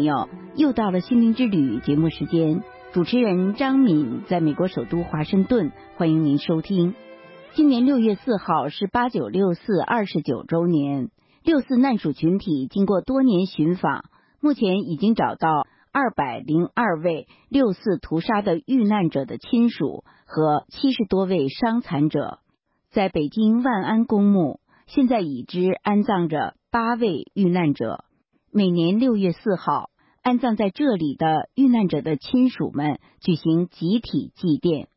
朋友，又到了心灵之旅节目时间，主持人张敏在美国首都华盛顿，欢迎您收听。今年六月四号是八九六四二十九周年，六四难属群体经过多年寻访，目前已经找到二百零二位六四屠杀的遇难者的亲属和七十多位伤残者，在北京万安公墓，现在已知安葬着八位遇难者。每年六月四号，安葬在这里的遇难者的亲属们举行集体祭奠。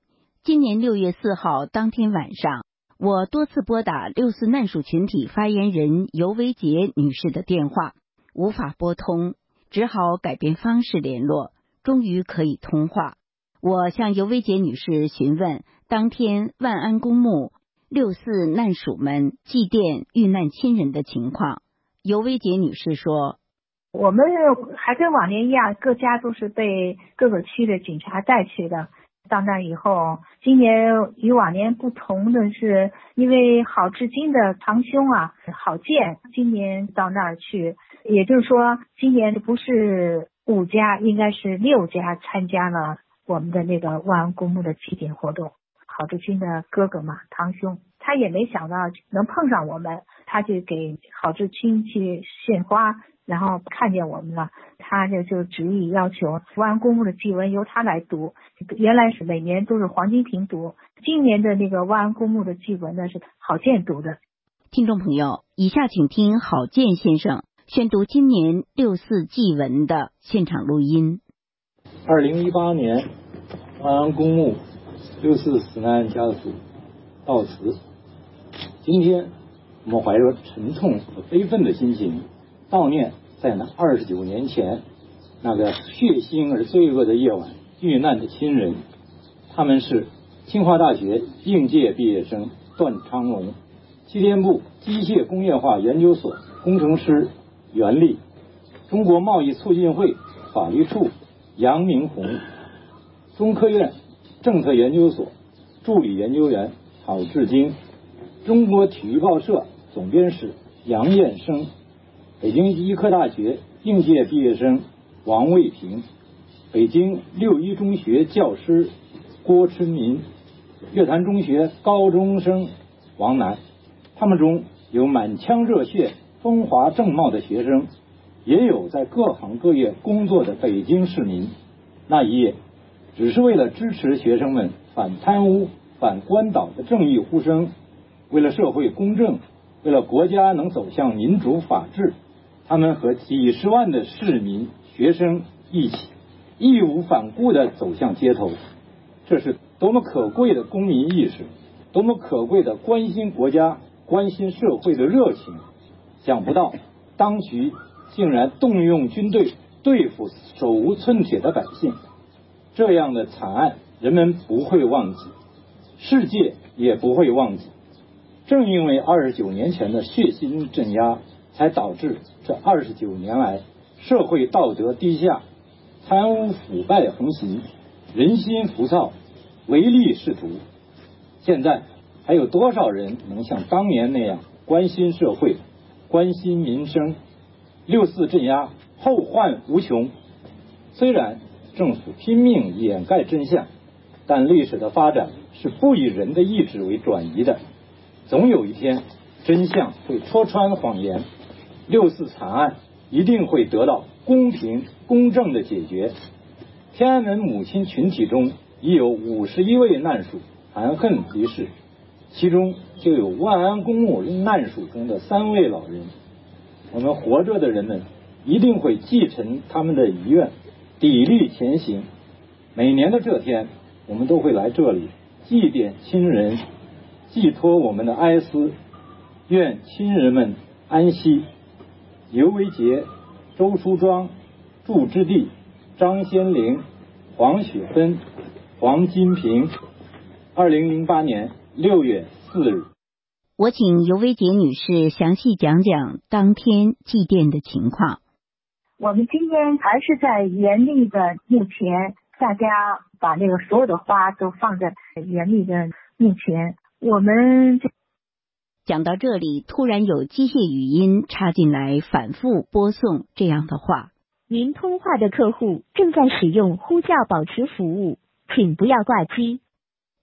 今年六月四号当天晚上，我多次拨打六四难属群体发言人尤维杰女士的电话，无法拨通，只好改变方式联络。终于可以通话，我向尤维杰女士询问当天万安公墓六四难属们祭奠遇难亲人的情况。尤维杰女士说：“我们还跟往年一样，各家都是被各个区的警察带去的。”到那以后，今年与往年不同的是，因为郝志金的堂兄啊，郝建今年到那儿去，也就是说，今年不是五家，应该是六家参加了我们的那个万安公墓的祭奠活动。郝志金的哥哥嘛，堂兄，他也没想到能碰上我们，他就给郝志清去献花。然后看见我们了，他就就执意要求福安公墓的祭文由他来读。原来是每年都是黄金平读，今年的那个万安公墓的祭文呢是郝建读的。听众朋友，以下请听郝建先生宣读今年六四祭文的现场录音。二零一八年万安公墓六四死难家属悼词。今天我们怀着沉痛和悲愤的心情。悼念在那二十九年前那个血腥而罪恶的夜晚遇难的亲人，他们是清华大学应届毕业生段昌龙，机电部机械工业化研究所工程师袁立，中国贸易促进会法律处杨明红，中科院政策研究所助理研究员郝志京，中国体育报社总编室杨彦生。北京医科大学应届毕业生王卫平，北京六一中学教师郭春民，乐坛中学高中生王楠，他们中有满腔热血、风华正茂的学生，也有在各行各业工作的北京市民。那一夜，只是为了支持学生们反贪污、反官倒的正义呼声，为了社会公正，为了国家能走向民主法治。他们和几十万的市民、学生一起义无反顾地走向街头，这是多么可贵的公民意识，多么可贵的关心国家、关心社会的热情！想不到当局竟然动用军队对付手无寸铁的百姓，这样的惨案人们不会忘记，世界也不会忘记。正因为二十九年前的血腥镇压。才导致这二十九年来社会道德低下、贪污腐败横行、人心浮躁、唯利是图。现在还有多少人能像当年那样关心社会、关心民生？六四镇压后患无穷。虽然政府拼命掩盖真相，但历史的发展是不以人的意志为转移的。总有一天，真相会戳穿谎言。六四惨案一定会得到公平公正的解决。天安门母亲群体中已有五十一位难属含恨离世，其中就有万安公墓难属中的三位老人。我们活着的人们一定会继承他们的遗愿，砥砺前行。每年的这天，我们都会来这里祭奠亲人，寄托我们的哀思，愿亲人们安息。尤维杰、周淑庄、祝之地、张先玲、黄雪芬、黄金平。二零零八年六月四日，我请尤维杰女士详细讲讲当天祭奠的情况。我们今天还是在严厉的墓前，大家把那个所有的花都放在严厉的墓前。我们。讲到这里，突然有机械语音插进来，反复播送这样的话：您通话的客户正在使用呼叫保持服务，请不要挂机。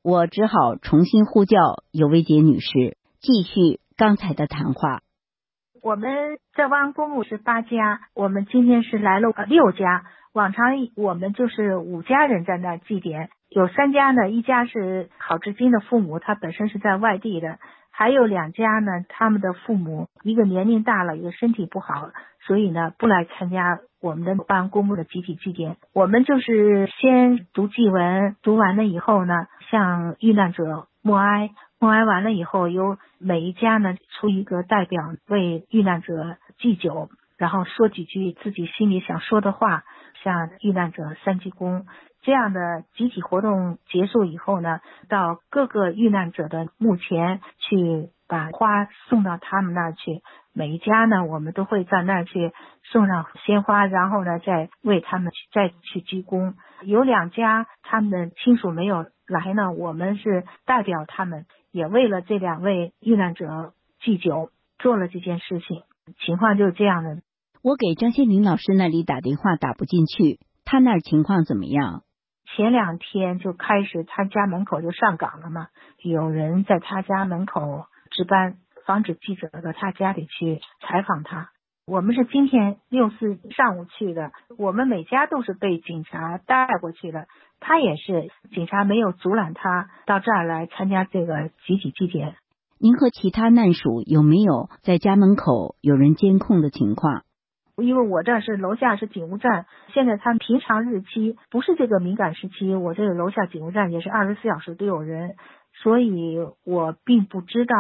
我只好重新呼叫尤薇杰女士，继续刚才的谈话。我们这汪公墓是八家，我们今天是来了六家。往常我们就是五家人在那祭奠，有三家呢，一家是郝志金的父母，他本身是在外地的。还有两家呢，他们的父母一个年龄大了，一个身体不好，所以呢不来参加我们的办公墓的集体祭奠。我们就是先读祭文，读完了以后呢，向遇难者默哀，默哀完了以后，由每一家呢出一个代表为遇难者祭酒，然后说几句自己心里想说的话，向遇难者三鞠躬。这样的集体活动结束以后呢，到各个遇难者的墓前去把花送到他们那儿去。每一家呢，我们都会在那儿去送上鲜花，然后呢，再为他们再去鞠躬。有两家他们的亲属没有来呢，我们是代表他们，也为了这两位遇难者祭酒，做了这件事情。情况就是这样的。我给张先林老师那里打电话打不进去，他那儿情况怎么样？前两天就开始，他家门口就上岗了嘛，有人在他家门口值班，防止记者到他家里去采访他。我们是今天六四上午去的，我们每家都是被警察带过去的，他也是警察没有阻拦他到这儿来参加这个集体祭奠。您和其他难属有没有在家门口有人监控的情况？因为我这是楼下是警务站，现在他们平常日期不是这个敏感时期，我这个楼下警务站也是二十四小时都有人，所以我并不知道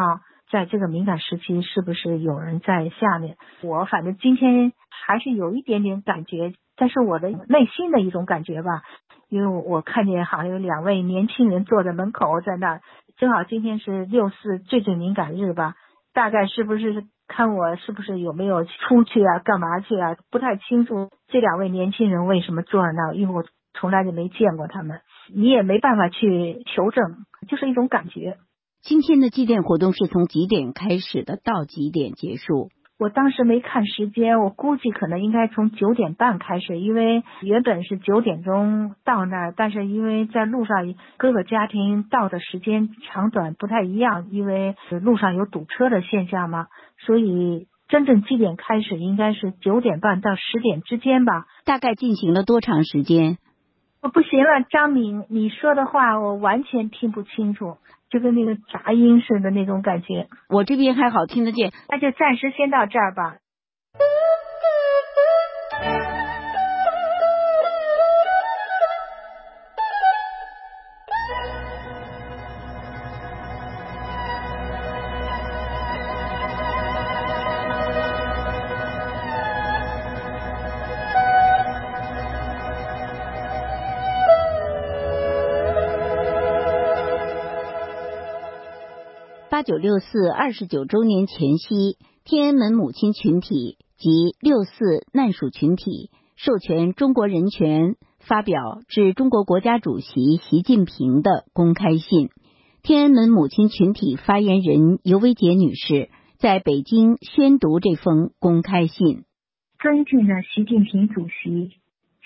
在这个敏感时期是不是有人在下面。我反正今天还是有一点点感觉，但是我的内心的一种感觉吧，因为我看见好像有两位年轻人坐在门口在那，正好今天是六四最最敏感日吧，大概是不是？看我是不是有没有出去啊？干嘛去啊？不太清楚这两位年轻人为什么坐在那，因为我从来就没见过他们，你也没办法去求证，就是一种感觉。今天的祭奠活动是从几点开始的？到几点结束？我当时没看时间，我估计可能应该从九点半开始，因为原本是九点钟到那儿，但是因为在路上各个家庭到的时间长短不太一样，因为路上有堵车的现象嘛，所以真正祭点开始应该是九点半到十点之间吧。大概进行了多长时间？我不行了，张敏，你说的话我完全听不清楚。就跟那个杂音似的那种感觉，我这边还好听得见，那就暂时先到这儿吧。八九六四二十九周年前夕，天安门母亲群体及六四难属群体授权中国人权发表致中国国家主席习近平的公开信。天安门母亲群体发言人尤维杰女士在北京宣读这封公开信。尊敬的习近平主席，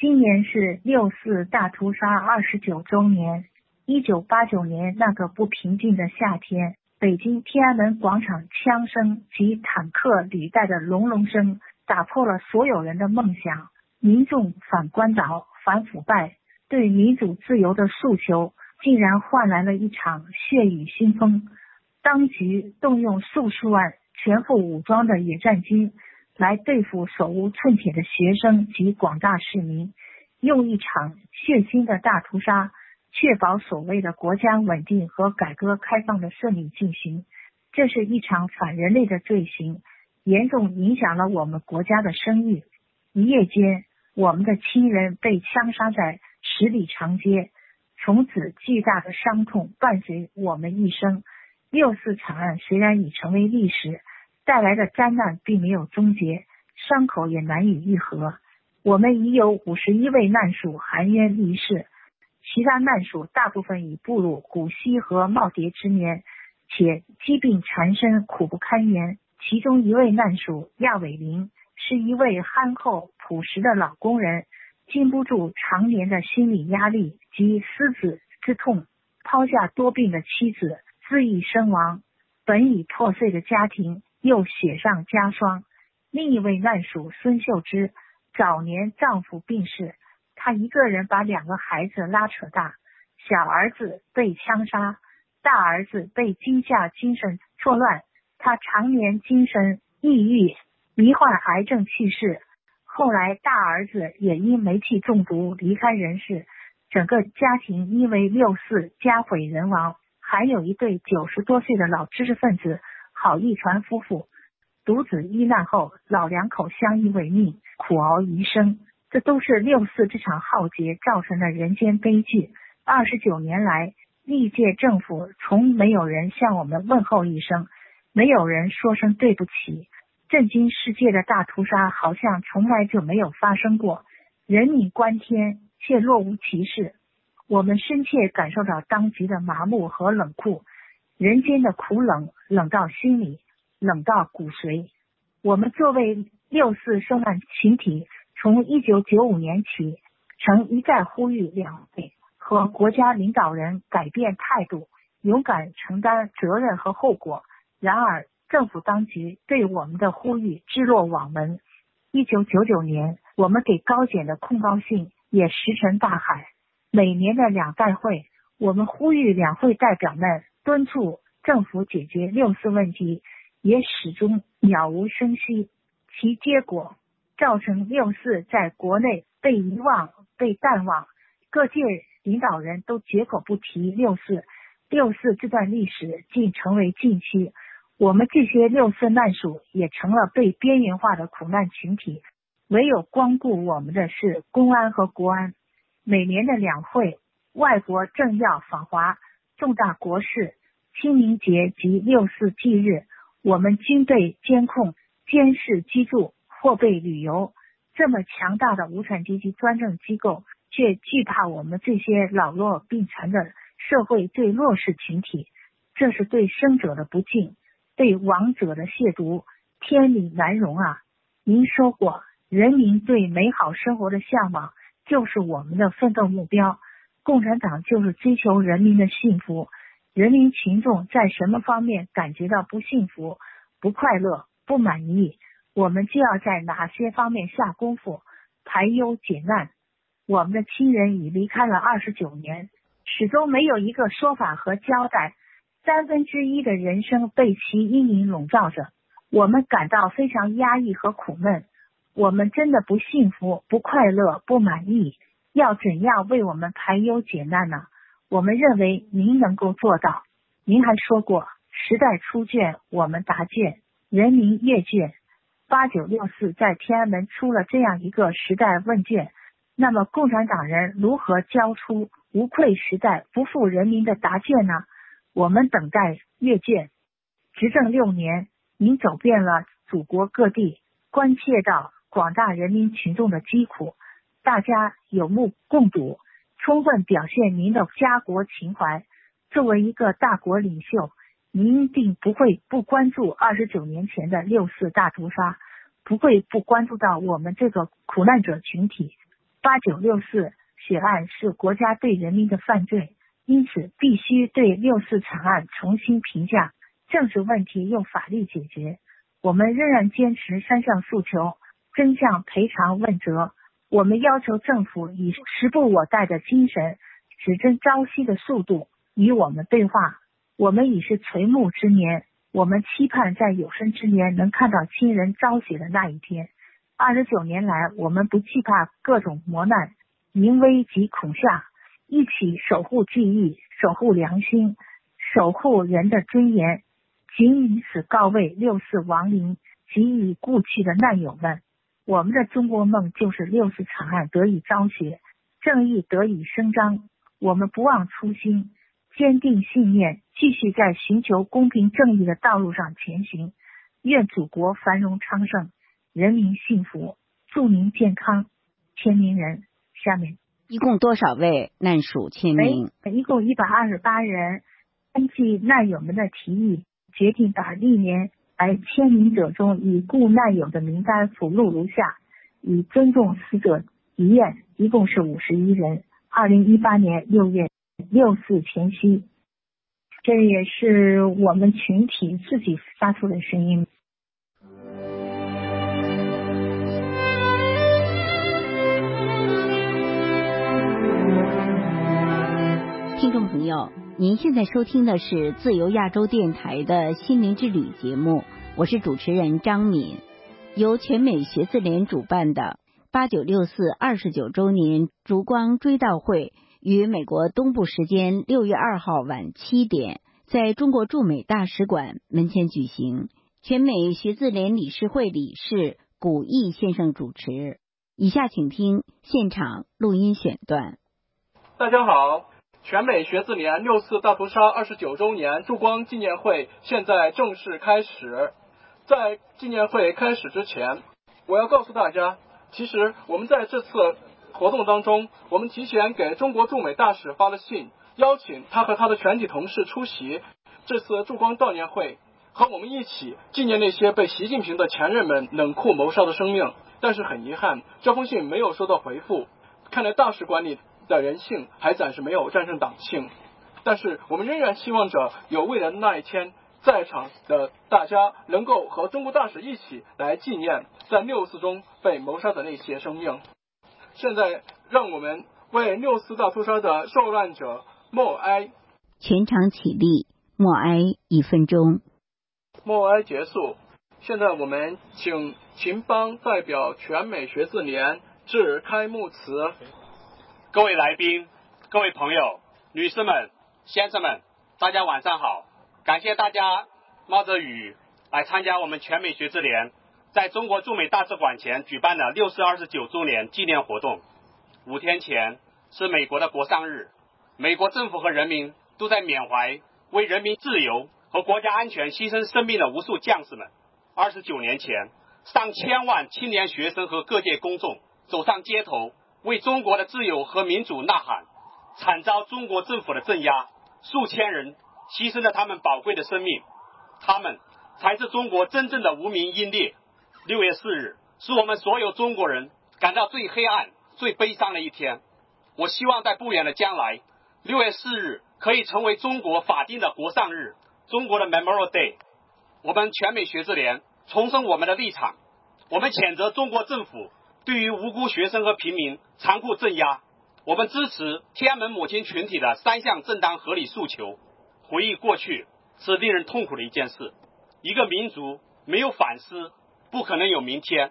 今年是六四大屠杀二十九周年。一九八九年那个不平静的夏天。北京天安门广场枪声及坦克履带的隆隆声，打破了所有人的梦想。民众反官倒、反腐败，对民主自由的诉求，竟然换来了一场血雨腥风。当局动用数十万全副武装的野战军，来对付手无寸铁的学生及广大市民，用一场血腥的大屠杀。确保所谓的国家稳定和改革开放的顺利进行，这是一场反人类的罪行，严重影响了我们国家的声誉。一夜间，我们的亲人被枪杀在十里长街，从此巨大的伤痛伴随我们一生。六四惨案虽然已成为历史，带来的灾难并没有终结，伤口也难以愈合。我们已有五十一位难属含冤离世。其他难属大部分已步入古稀和耄耋之年，且疾病缠身，苦不堪言。其中一位难属亚伟林，是一位憨厚朴实的老工人，经不住常年的心理压力及思子之痛，抛下多病的妻子，自缢身亡。本已破碎的家庭又雪上加霜。另一位难属孙秀芝，早年丈夫病逝，他一个人把两个孩子拉扯大，小儿子被枪杀，大儿子被惊吓精神错乱，他常年精神抑郁，罹患癌症去世。后来大儿子也因煤气中毒离开人世，整个家庭因为六四家毁人亡。还有一对九十多岁的老知识分子郝一传夫妇，独子遇难后，老两口相依为命，苦熬余生。这都是六四这场浩劫造成的人间悲剧。二十九年来，历届政府从没有人向我们问候一声，没有人说声对不起。震惊世界的大屠杀好像从来就没有发生过，人命关天却若无其事。我们深切感受到当局的麻木和冷酷，人间的苦冷，冷到心里，冷到骨髓。我们作为六四受难群体，从一九九五年起，曾一再呼吁两会和国家领导人改变态度，勇敢承担责任和后果。然而，政府当局对我们的呼吁置若罔闻。一九九九年，我们给高检的控告信也石沉大海。每年的两代会，我们呼吁两会代表们敦促政府解决六四问题，也始终渺无声息。其结果造成六四在国内被遗忘、被淡忘，各界领导人都绝口不提六四。六四这段历史竟成为禁区，我们这些六四难属也成了被边缘化的苦难群体。唯有光顾我们的是公安和国安。每年的两会，外国政要访华，重大国事，清明节及六四忌日，我们军队监控、监视居住或被旅游。这么强大的无产阶级专政机构，却惧怕我们这些老弱病残的社会最弱势群体，这是对生者的不敬，对亡者的亵渎，天理难容啊！您说过，人民对美好生活的向往。就是我们的奋斗目标。共产党就是追求人民的幸福。人民群众在什么方面感觉到不幸福、不快乐、不满意，我们就要在哪些方面下功夫排忧解难。我们的亲人已离开了二十九年，始终没有一个说法和交代。三分之一的人生被其阴影笼罩着，我们感到非常压抑和苦闷。我们真的不幸福、不快乐、不满意，要怎样为我们排忧解难呢？我们认为您能够做到。您还说过，时代出卷，我们答卷，人民阅卷。八九六四在天安门出了这样一个时代问卷，那么共产党人如何交出无愧时代、不负人民的答卷呢？我们等待阅卷。执政六年，您走遍了祖国各地，关切到。广大人民群众的疾苦，大家有目共睹，充分表现您的家国情怀。作为一个大国领袖，您一定不会不关注二十九年前的六四大屠杀，不会不关注到我们这个苦难者群体。八九六四血案是国家对人民的犯罪，因此必须对六四惨案重新评价，政治问题用法律解决。我们仍然坚持三项诉求。真相赔偿问责，我们要求政府以时不我待的精神，只争朝夕的速度与我们对话。我们已是垂暮之年，我们期盼在有生之年能看到亲人昭雪的那一天。二十九年来，我们不惧怕各种磨难、淫威及恐吓，一起守护记忆，守护良心，守护人的尊严。仅以此告慰六四亡灵及已故去的难友们。我们的中国梦就是六四惨案得以昭雪，正义得以伸张。我们不忘初心，坚定信念，继续在寻求公平正义的道路上前行。愿祖国繁荣昌盛，人民幸福。祝您健康。签名人，下面一共多少位难属签名？一共一百二十八人。根据难友们的提议，决定把历年来签名者中已故难友的名单附录如下：以尊重死者遗愿，一共是五十一人。二零一八年六月六四前夕，这也是我们群体自己发出的声音。听众朋友，您现在收听的是自由亚洲电台的心灵之旅节目，我是主持人张敏。由全美学字联主办的八九六四二十九周年烛光追悼会，于美国东部时间六月二号晚七点，在中国驻美大使馆门前举行。全美学字联理事会理事古义先生主持。以下请听现场录音选段。大家好。全美学字联六次大屠杀二十九周年烛光纪念会现在正式开始。在纪念会开始之前，我要告诉大家，其实我们在这次活动当中，我们提前给中国驻美大使发了信，邀请他和他的全体同事出席这次驻光悼念会，和我们一起纪念那些被习近平的前任们冷酷谋杀的生命。但是很遗憾，这封信没有收到回复。看来大使馆里。的人性还暂时没有战胜党性，但是我们仍然希望着有未来的那一天，在场的大家能够和中国大使一起来纪念在六四中被谋杀的那些生命。现在，让我们为六四大屠杀的受难者默哀。全场起立，默哀一分钟。默哀结束。现在我们请秦邦代表全美学字联致开幕词。各位来宾、各位朋友、女士们、先生们，大家晚上好！感谢大家冒着雨来参加我们全美学之联在中国驻美大使馆前举办了六四二十九周年纪念活动。五天前是美国的国丧日，美国政府和人民都在缅怀为人民自由和国家安全牺牲生命的无数将士们。二十九年前，上千万青年学生和各界公众走上街头。为中国的自由和民主呐喊，惨遭中国政府的镇压，数千人牺牲了他们宝贵的生命，他们才是中国真正的无名英烈。六月四日是我们所有中国人感到最黑暗、最悲伤的一天。我希望在不远的将来，六月四日可以成为中国法定的国丧日，中国的 Memorial Day。我们全美学字联重申我们的立场，我们谴责中国政府。对于无辜学生和平民残酷镇压，我们支持天安门母亲群体的三项正当合理诉求。回忆过去是令人痛苦的一件事。一个民族没有反思，不可能有明天；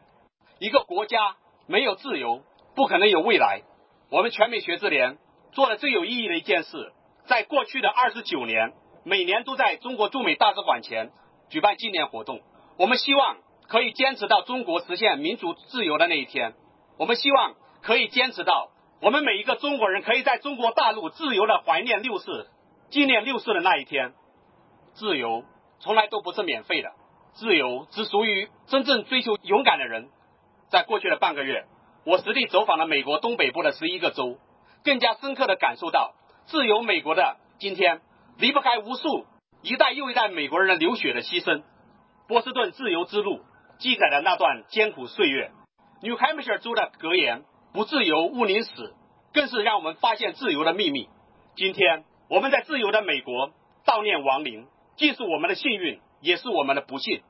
一个国家没有自由，不可能有未来。我们全美学字联做了最有意义的一件事，在过去的二十九年，每年都在中国驻美大使馆前举办纪念活动。我们希望。可以坚持到中国实现民主自由的那一天。我们希望可以坚持到我们每一个中国人可以在中国大陆自由的怀念六四、纪念六四的那一天。自由从来都不是免费的，自由只属于真正追求勇敢的人。在过去的半个月，我实地走访了美国东北部的十一个州，更加深刻的感受到自由美国的今天离不开无数一代又一代美国人的流血的牺牲。波士顿自由之路。记载的那段艰苦岁月，New Hampshire 州的格言“不自由勿宁死”，更是让我们发现自由的秘密。今天我们在自由的美国悼念亡灵，既是我们的幸运，也是我们的不幸。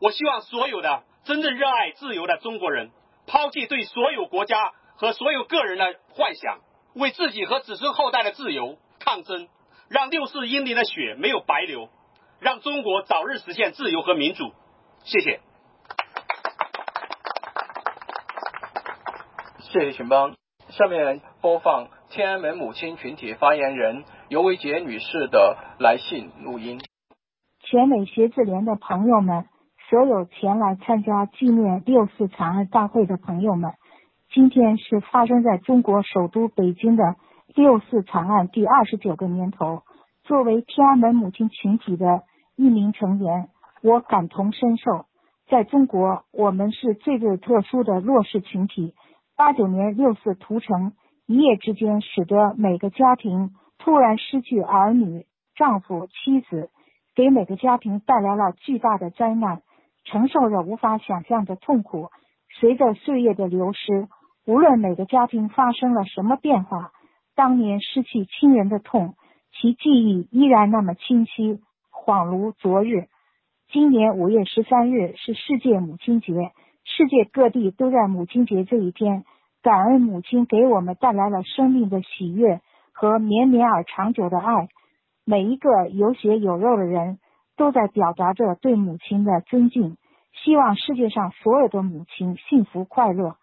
我希望所有的真正热爱自由的中国人，抛弃对所有国家和所有个人的幻想，为自己和子孙后代的自由抗争，让六四英灵的血没有白流，让中国早日实现自由和民主。谢谢。谢谢秦邦。下面播放天安门母亲群体发言人尤维杰女士的来信录音。全美学字联的朋友们，所有前来参加纪念六四惨案大会的朋友们，今天是发生在中国首都北京的六四惨案第二十九个年头。作为天安门母亲群体的一名成员，我感同身受。在中国，我们是最最特殊的弱势群体。八九年六四屠城，一夜之间使得每个家庭突然失去儿女、丈夫、妻子，给每个家庭带来了巨大的灾难，承受着无法想象的痛苦。随着岁月的流失，无论每个家庭发生了什么变化，当年失去亲人的痛，其记忆依然那么清晰，恍如昨日。今年五月十三日是世界母亲节，世界各地都在母亲节这一天感恩母亲给我们带来了生命的喜悦和绵绵而长久的爱。每一个有血有肉的人都在表达着对母亲的尊敬，希望世界上所有的母亲幸福快乐。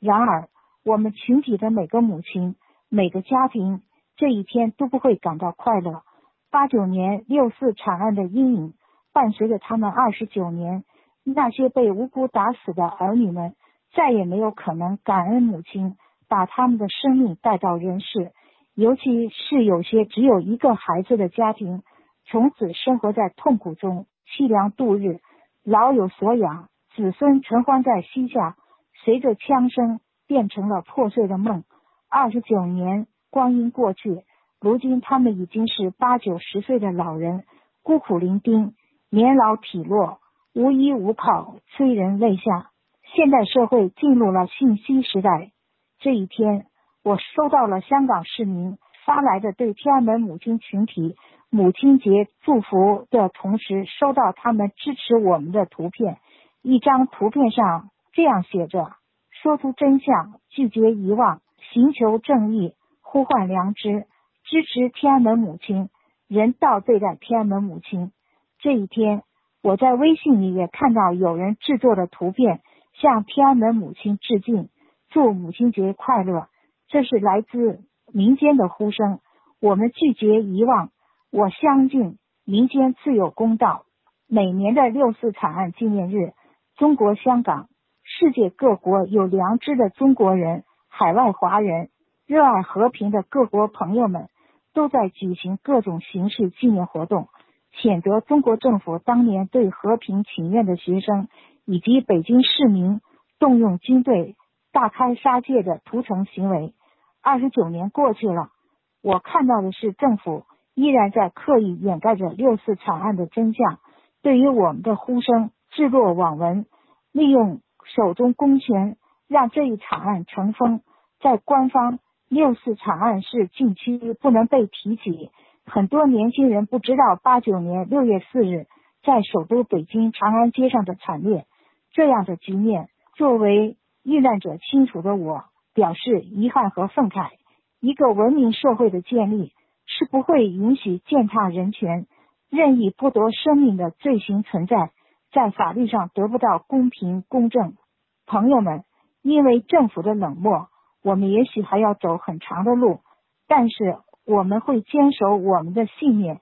然而，我们群体的每个母亲、每个家庭这一天都不会感到快乐。八九年六四惨案的阴影。伴随着他们二十九年，那些被无辜打死的儿女们再也没有可能感恩母亲把他们的生命带到人世。尤其是有些只有一个孩子的家庭，从此生活在痛苦中，凄凉度日。老有所养，子孙承欢在膝下，随着枪声变成了破碎的梦。二十九年光阴过去，如今他们已经是八九十岁的老人，孤苦伶仃。年老体弱，无依无靠，催人泪下。现代社会进入了信息时代。这一天，我收到了香港市民发来的对天安门母亲群体母亲节祝福的同时，收到他们支持我们的图片。一张图片上这样写着：“说出真相，拒绝遗忘，寻求正义，呼唤良知，支持天安门母亲，人道对待天安门母亲。”这一天，我在微信里也看到有人制作的图片，向天安门母亲致敬，祝母亲节快乐。这是来自民间的呼声。我们拒绝遗忘，我相信民间自有公道。每年的六四惨案纪念日，中国香港、世界各国有良知的中国人、海外华人、热爱和平的各国朋友们，都在举行各种形式纪念活动。谴责中国政府当年对和平请愿的学生以及北京市民动用军队大开杀戒的屠城行为。二十九年过去了，我看到的是政府依然在刻意掩盖着六四惨案的真相，对于我们的呼声置若罔闻，利用手中公权让这一惨案尘封。在官方，六四惨案是禁区，不能被提起。很多年轻人不知道八九年六月四日在首都北京长安街上的惨烈，这样的局面，作为遇难者亲属的我表示遗憾和愤慨。一个文明社会的建立是不会允许践踏人权、任意剥夺生命的罪行存在，在法律上得不到公平公正。朋友们，因为政府的冷漠，我们也许还要走很长的路，但是。我们会坚守我们的信念，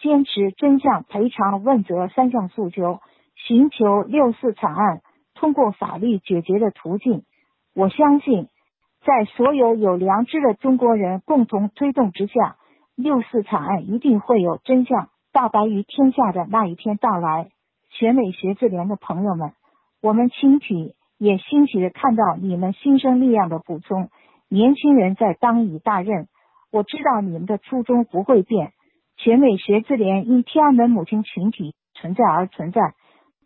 坚持真相、赔偿、问责三项诉求，寻求六四惨案通过法律解决的途径。我相信，在所有有良知的中国人共同推动之下，六四惨案一定会有真相大白于天下的那一天到来。全美学智联的朋友们，我们亲体也欣喜的看到你们新生力量的补充，年轻人在当以大任。我知道你们的初衷不会变。全美学智联因天安门母亲群体存在而存在，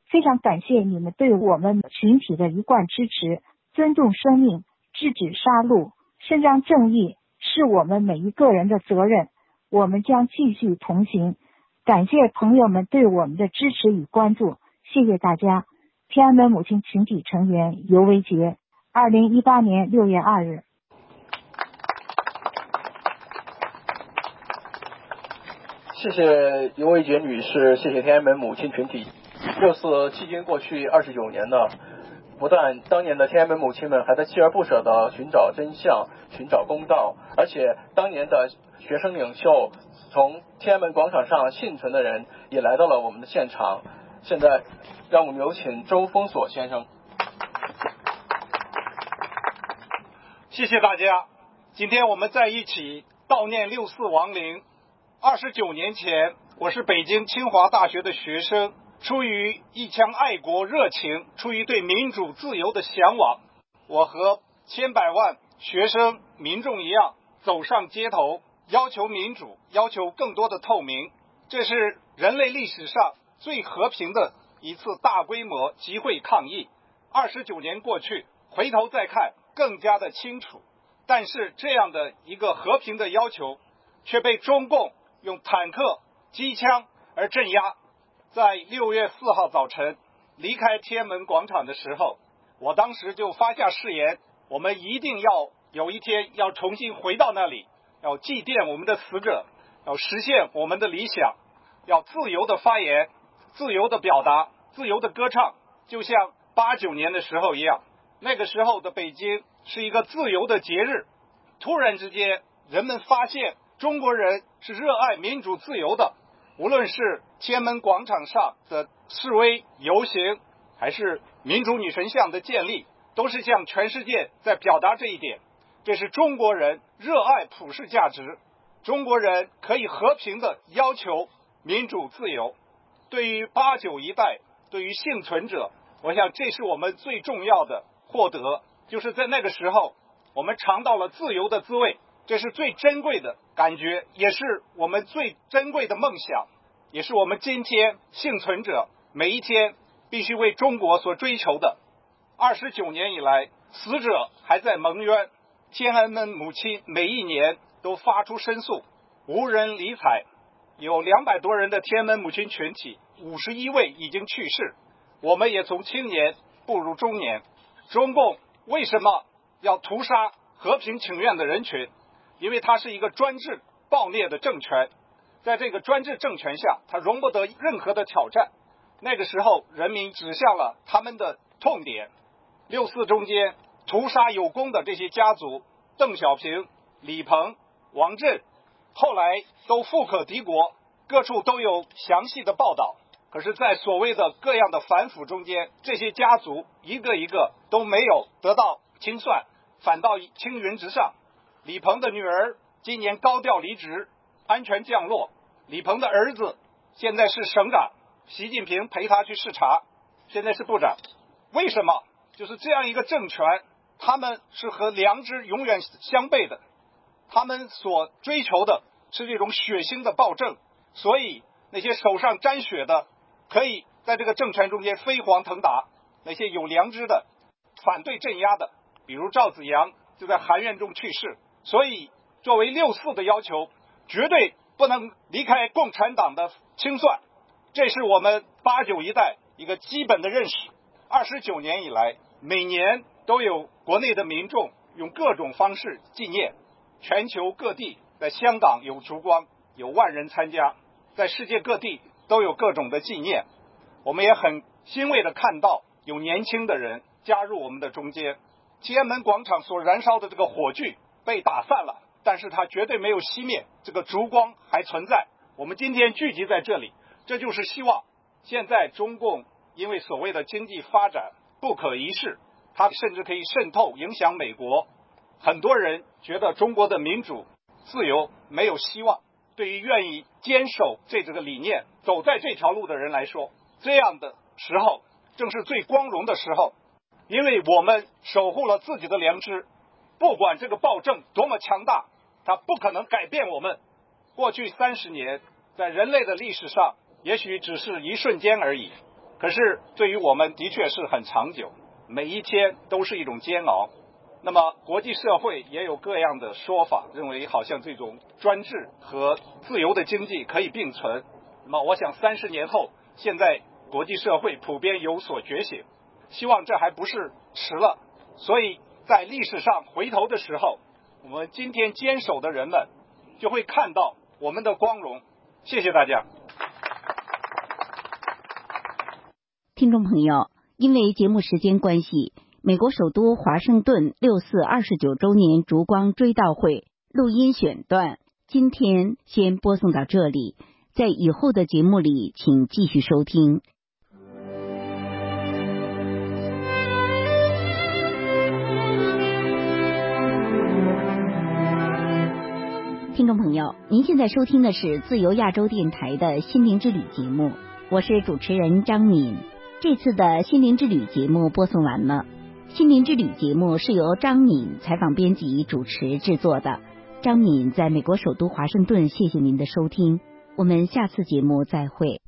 非常感谢你们对我们群体的一贯支持。尊重生命，制止杀戮，伸张正义，是我们每一个人的责任。我们将继续同行。感谢朋友们对我们的支持与关注，谢谢大家。天安门母亲群体成员尤维杰，二零一八年六月二日。谢谢尤维杰女士，谢谢天安门母亲群体。六四迄今过去二十九年呢，不但当年的天安门母亲们还在锲而不舍地寻找真相、寻找公道，而且当年的学生领袖，从天安门广场上幸存的人也来到了我们的现场。现在，让我们有请周峰锁先生。谢谢大家，今天我们在一起悼念六四亡灵。二十九年前，我是北京清华大学的学生。出于一腔爱国热情，出于对民主自由的向往，我和千百万学生民众一样，走上街头，要求民主，要求更多的透明。这是人类历史上最和平的一次大规模集会抗议。二十九年过去，回头再看，更加的清楚。但是这样的一个和平的要求，却被中共用坦克、机枪而镇压。在六月四号早晨离开天安门广场的时候，我当时就发下誓言：我们一定要有一天要重新回到那里，要祭奠我们的死者，要实现我们的理想，要自由的发言、自由的表达、自由的歌唱，就像八九年的时候一样。那个时候的北京是一个自由的节日，突然之间，人们发现中国人是热爱民主自由的。无论是天安门广场上的示威游行，还是民主女神像的建立，都是向全世界在表达这一点。这是中国人热爱普世价值，中国人可以和平的要求民主自由。对于八九一代，对于幸存者，我想这是我们最重要的。获得就是在那个时候，我们尝到了自由的滋味，这是最珍贵的感觉，也是我们最珍贵的梦想，也是我们今天幸存者每一天必须为中国所追求的。二十九年以来，死者还在蒙冤，天安门母亲每一年都发出申诉，无人理睬。有两百多人的天安门母亲群体，五十一位已经去世，我们也从青年步入中年。中共为什么要屠杀和平请愿的人群？因为它是一个专制暴虐的政权，在这个专制政权下，它容不得任何的挑战。那个时候，人民指向了他们的痛点。六四中间屠杀有功的这些家族，邓小平、李鹏、王震，后来都富可敌国，各处都有详细的报道。可是，在所谓的各样的反腐中间，这些家族一个一个都没有得到清算，反倒青云直上。李鹏的女儿今年高调离职，安全降落。李鹏的儿子现在是省长，习近平陪他去视察，现在是部长。为什么？就是这样一个政权，他们是和良知永远相悖的，他们所追求的是这种血腥的暴政，所以那些手上沾血的。可以在这个政权中间飞黄腾达，那些有良知的反对镇压的，比如赵子阳就在寒院中去世。所以，作为六四的要求，绝对不能离开共产党的清算，这是我们八九一代一个基本的认识。二十九年以来，每年都有国内的民众用各种方式纪念，全球各地，在香港有烛光，有万人参加，在世界各地。都有各种的纪念，我们也很欣慰的看到有年轻的人加入我们的中间。天安门广场所燃烧的这个火炬被打散了，但是它绝对没有熄灭，这个烛光还存在。我们今天聚集在这里，这就是希望。现在中共因为所谓的经济发展不可一世，它甚至可以渗透影响美国。很多人觉得中国的民主自由没有希望。对于愿意坚守这这个理念、走在这条路的人来说，这样的时候正是最光荣的时候，因为我们守护了自己的良知。不管这个暴政多么强大，它不可能改变我们。过去三十年，在人类的历史上，也许只是一瞬间而已，可是对于我们的确是很长久，每一天都是一种煎熬。那么，国际社会也有各样的说法，认为好像这种专制和自由的经济可以并存。那么，我想三十年后，现在国际社会普遍有所觉醒，希望这还不是迟了。所以在历史上回头的时候，我们今天坚守的人们就会看到我们的光荣。谢谢大家，听众朋友，因为节目时间关系。美国首都华盛顿六四二十九周年烛光追悼会录音选段，今天先播送到这里，在以后的节目里，请继续收听。听众朋友，您现在收听的是自由亚洲电台的心灵之旅节目，我是主持人张敏。这次的心灵之旅节目播送完了。心灵之旅节目是由张敏采访、编辑、主持制作的。张敏在美国首都华盛顿，谢谢您的收听。我们下次节目再会。